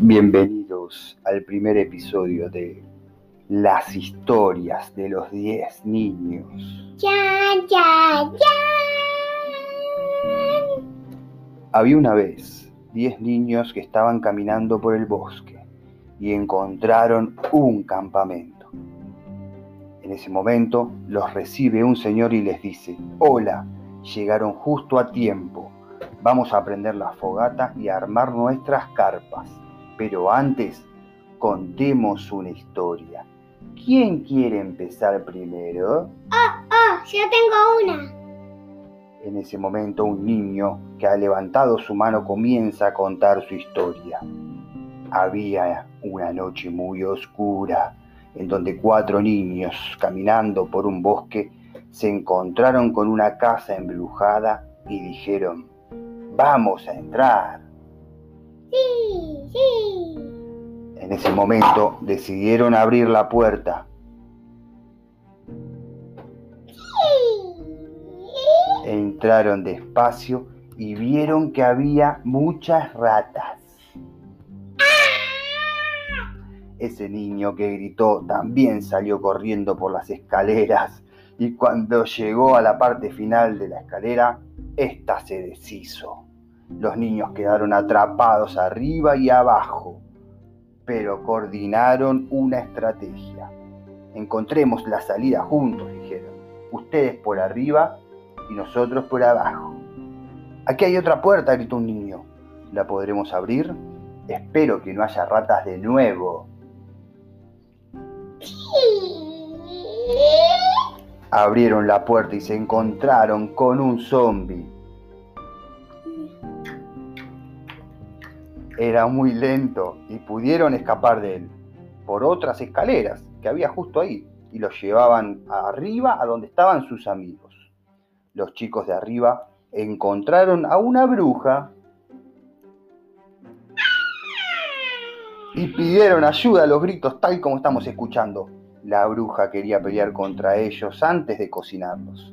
Bienvenidos al primer episodio de Las historias de los 10 niños. Ya, ya, ya. Había una vez 10 niños que estaban caminando por el bosque y encontraron un campamento. En ese momento los recibe un señor y les dice, hola, llegaron justo a tiempo. Vamos a prender la fogata y a armar nuestras carpas. Pero antes, contemos una historia. ¿Quién quiere empezar primero? Oh, oh, yo tengo una. En ese momento un niño que ha levantado su mano comienza a contar su historia. Había una noche muy oscura en donde cuatro niños caminando por un bosque se encontraron con una casa embrujada y dijeron, vamos a entrar. Ese momento decidieron abrir la puerta. Entraron despacio y vieron que había muchas ratas. Ese niño que gritó también salió corriendo por las escaleras y cuando llegó a la parte final de la escalera, ésta se deshizo. Los niños quedaron atrapados arriba y abajo, pero coordinaron una estrategia. Encontremos la salida juntos, dijeron. Ustedes por arriba y nosotros por abajo. Aquí hay otra puerta, gritó un niño. ¿La podremos abrir? Espero que no haya ratas de nuevo. Abrieron la puerta y se encontraron con un zombie. Era muy lento y pudieron escapar de él por otras escaleras que había justo ahí y los llevaban arriba a donde estaban sus amigos. Los chicos de arriba encontraron a una bruja y pidieron ayuda a los gritos tal como estamos escuchando. La bruja quería pelear contra ellos antes de cocinarlos.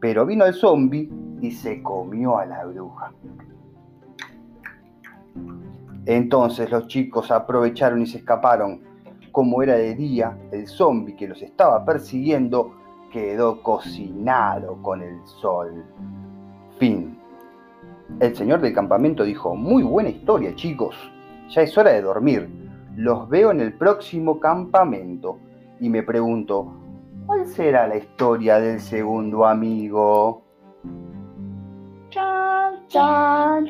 Pero vino el zombi y se comió a la bruja. Entonces los chicos aprovecharon y se escaparon. Como era de día, el zombi que los estaba persiguiendo quedó cocinado con el sol. Fin. El señor del campamento dijo, muy buena historia chicos, ya es hora de dormir. Los veo en el próximo campamento y me pregunto, ¿cuál será la historia del segundo amigo? Chan, chan,